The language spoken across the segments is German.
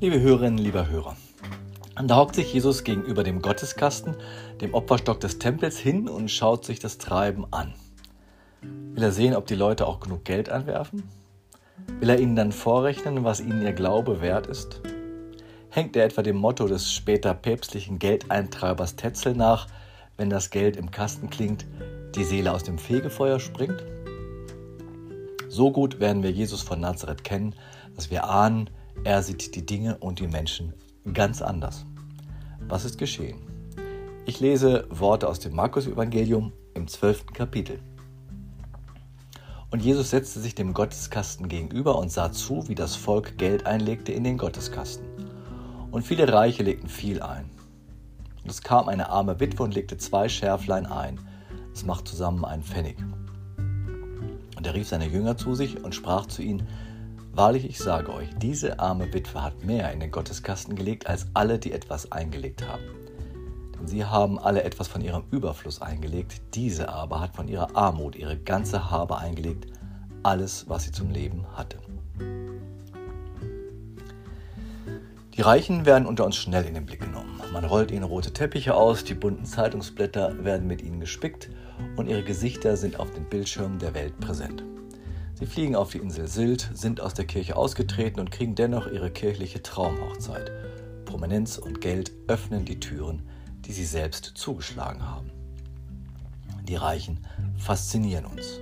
Liebe Hörerinnen, lieber Hörer, da hockt sich Jesus gegenüber dem Gotteskasten, dem Opferstock des Tempels hin und schaut sich das Treiben an. Will er sehen, ob die Leute auch genug Geld anwerfen? Will er ihnen dann vorrechnen, was ihnen ihr Glaube wert ist? Hängt er etwa dem Motto des später päpstlichen Geldeintreibers Tetzel nach, wenn das Geld im Kasten klingt, die Seele aus dem Fegefeuer springt? So gut werden wir Jesus von Nazareth kennen, dass wir ahnen, er sieht die Dinge und die Menschen ganz anders. Was ist geschehen? Ich lese Worte aus dem Markus-Evangelium im zwölften Kapitel. Und Jesus setzte sich dem Gotteskasten gegenüber und sah zu, wie das Volk Geld einlegte in den Gotteskasten. Und viele Reiche legten viel ein. Und es kam eine arme Witwe und legte zwei Schärflein ein. Es macht zusammen einen Pfennig. Und er rief seine Jünger zu sich und sprach zu ihnen, Wahrlich, ich sage euch, diese arme Witwe hat mehr in den Gotteskasten gelegt, als alle, die etwas eingelegt haben. Denn sie haben alle etwas von ihrem Überfluss eingelegt, diese aber hat von ihrer Armut ihre ganze Habe eingelegt, alles, was sie zum Leben hatte. Die Reichen werden unter uns schnell in den Blick genommen. Man rollt ihnen rote Teppiche aus, die bunten Zeitungsblätter werden mit ihnen gespickt und ihre Gesichter sind auf den Bildschirmen der Welt präsent. Sie fliegen auf die Insel Sylt, sind aus der Kirche ausgetreten und kriegen dennoch ihre kirchliche Traumhochzeit. Prominenz und Geld öffnen die Türen, die sie selbst zugeschlagen haben. Die Reichen faszinieren uns.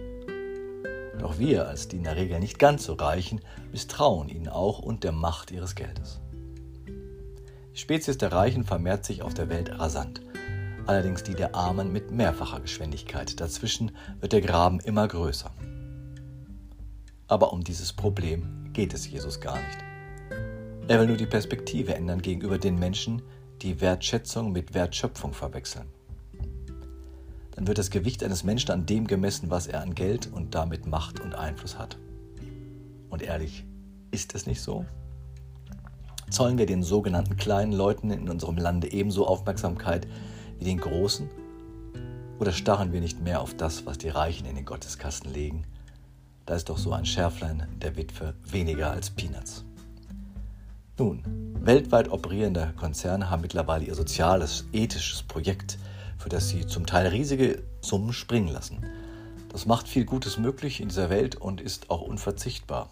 Doch wir als die in der Regel nicht ganz so Reichen misstrauen ihnen auch und der Macht ihres Geldes. Die Spezies der Reichen vermehrt sich auf der Welt rasant, allerdings die der Armen mit mehrfacher Geschwindigkeit. Dazwischen wird der Graben immer größer. Aber um dieses Problem geht es Jesus gar nicht. Er will nur die Perspektive ändern gegenüber den Menschen, die Wertschätzung mit Wertschöpfung verwechseln. Dann wird das Gewicht eines Menschen an dem gemessen, was er an Geld und damit Macht und Einfluss hat. Und ehrlich, ist es nicht so? Zollen wir den sogenannten kleinen Leuten in unserem Lande ebenso Aufmerksamkeit wie den großen? Oder starren wir nicht mehr auf das, was die Reichen in den Gotteskasten legen? Da ist doch so ein Schärflein der Witwe weniger als Peanuts. Nun, weltweit operierende Konzerne haben mittlerweile ihr soziales, ethisches Projekt, für das sie zum Teil riesige Summen springen lassen. Das macht viel Gutes möglich in dieser Welt und ist auch unverzichtbar.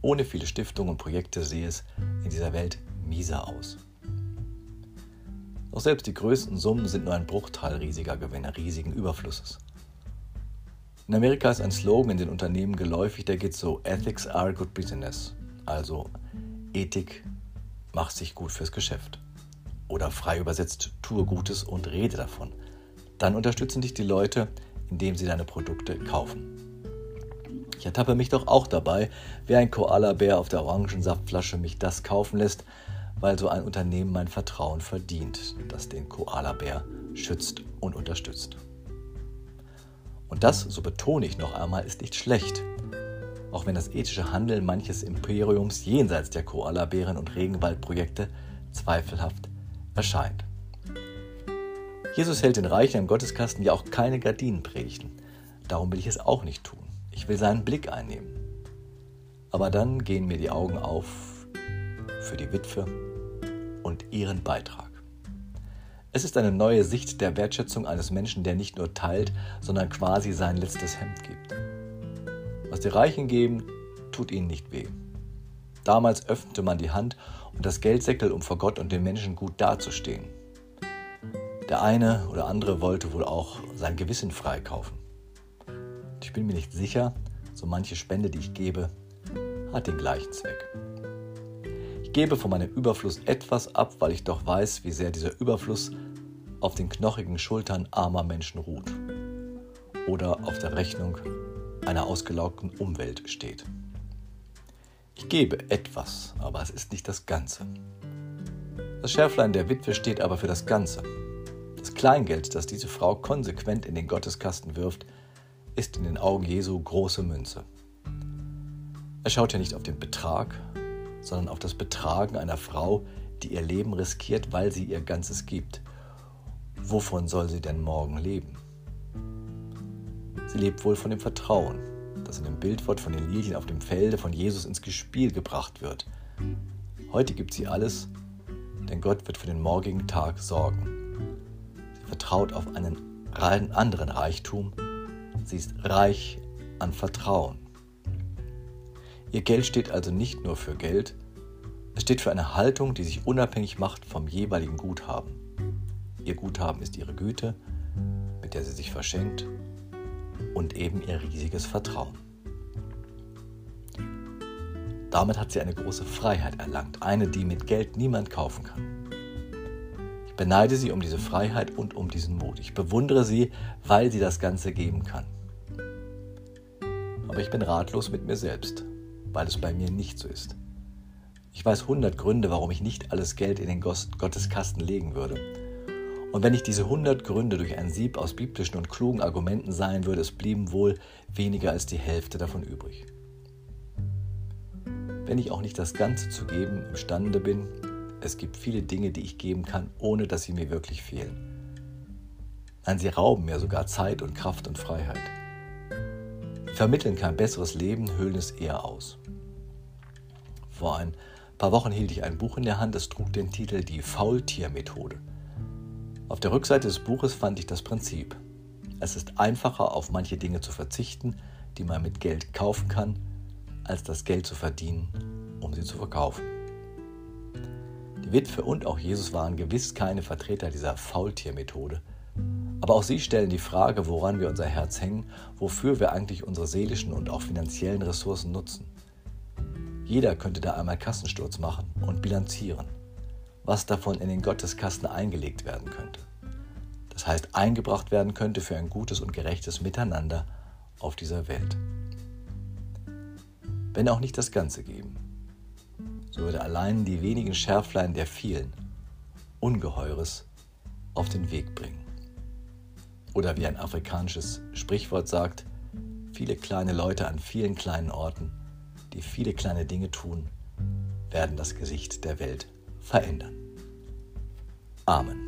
Ohne viele Stiftungen und Projekte sehe es in dieser Welt mieser aus. Doch selbst die größten Summen sind nur ein Bruchteil riesiger Gewinne, riesigen Überflusses. In Amerika ist ein Slogan in den Unternehmen geläufig, der geht so: Ethics are good business. Also Ethik macht sich gut fürs Geschäft. Oder frei übersetzt, tue Gutes und rede davon. Dann unterstützen dich die Leute, indem sie deine Produkte kaufen. Ich ertappe mich doch auch dabei, wie ein Koala-Bär auf der Orangensaftflasche mich das kaufen lässt, weil so ein Unternehmen mein Vertrauen verdient, das den Koala-Bär schützt und unterstützt. Und das, so betone ich noch einmal, ist nicht schlecht. Auch wenn das ethische Handeln manches Imperiums jenseits der Koala-Bären und Regenwaldprojekte zweifelhaft erscheint. Jesus hält den Reichen im Gotteskasten ja auch keine Gardinen predigten. Darum will ich es auch nicht tun. Ich will seinen Blick einnehmen. Aber dann gehen mir die Augen auf für die Witwe und ihren Beitrag. Es ist eine neue Sicht der Wertschätzung eines Menschen, der nicht nur teilt, sondern quasi sein letztes Hemd gibt. Was die Reichen geben, tut ihnen nicht weh. Damals öffnete man die Hand und das Geldsäckel, um vor Gott und den Menschen gut dazustehen. Der eine oder andere wollte wohl auch sein Gewissen freikaufen. Ich bin mir nicht sicher, so manche Spende, die ich gebe, hat den gleichen Zweck. Ich gebe von meinem Überfluss etwas ab, weil ich doch weiß, wie sehr dieser Überfluss auf den knochigen Schultern armer Menschen ruht oder auf der Rechnung einer ausgelaugten Umwelt steht. Ich gebe etwas, aber es ist nicht das Ganze. Das Schärflein der Witwe steht aber für das Ganze. Das Kleingeld, das diese Frau konsequent in den Gotteskasten wirft, ist in den Augen Jesu große Münze. Er schaut ja nicht auf den Betrag, sondern auf das Betragen einer Frau, die ihr Leben riskiert, weil sie ihr Ganzes gibt. Wovon soll sie denn morgen leben? Sie lebt wohl von dem Vertrauen, das in dem Bildwort von den Lilien auf dem Felde von Jesus ins Gespiel gebracht wird. Heute gibt sie alles, denn Gott wird für den morgigen Tag sorgen. Sie vertraut auf einen anderen Reichtum. Sie ist reich an Vertrauen. Ihr Geld steht also nicht nur für Geld, es steht für eine Haltung, die sich unabhängig macht vom jeweiligen Guthaben. Ihr Guthaben ist ihre Güte, mit der sie sich verschenkt, und eben ihr riesiges Vertrauen. Damit hat sie eine große Freiheit erlangt, eine, die mit Geld niemand kaufen kann. Ich beneide sie um diese Freiheit und um diesen Mut. Ich bewundere sie, weil sie das Ganze geben kann. Aber ich bin ratlos mit mir selbst, weil es bei mir nicht so ist. Ich weiß hundert Gründe, warum ich nicht alles Geld in den Gotteskasten legen würde. Und wenn ich diese hundert Gründe durch ein Sieb aus biblischen und klugen Argumenten sein würde, es blieben wohl weniger als die Hälfte davon übrig. Wenn ich auch nicht das Ganze zu geben imstande bin, es gibt viele Dinge, die ich geben kann, ohne dass sie mir wirklich fehlen. Nein, sie rauben mir sogar Zeit und Kraft und Freiheit. Vermitteln kein besseres Leben, hüllen es eher aus. Vor ein paar Wochen hielt ich ein Buch in der Hand, es trug den Titel Die Faultiermethode. Auf der Rückseite des Buches fand ich das Prinzip. Es ist einfacher, auf manche Dinge zu verzichten, die man mit Geld kaufen kann, als das Geld zu verdienen, um sie zu verkaufen. Die Witwe und auch Jesus waren gewiss keine Vertreter dieser Faultiermethode. Aber auch sie stellen die Frage, woran wir unser Herz hängen, wofür wir eigentlich unsere seelischen und auch finanziellen Ressourcen nutzen. Jeder könnte da einmal Kassensturz machen und bilanzieren, was davon in den Gotteskasten eingelegt werden könnte. Das heißt, eingebracht werden könnte für ein gutes und gerechtes Miteinander auf dieser Welt. Wenn auch nicht das Ganze geben, so würde allein die wenigen Schärflein der vielen Ungeheures auf den Weg bringen. Oder wie ein afrikanisches Sprichwort sagt, viele kleine Leute an vielen kleinen Orten die viele kleine Dinge tun, werden das Gesicht der Welt verändern. Amen.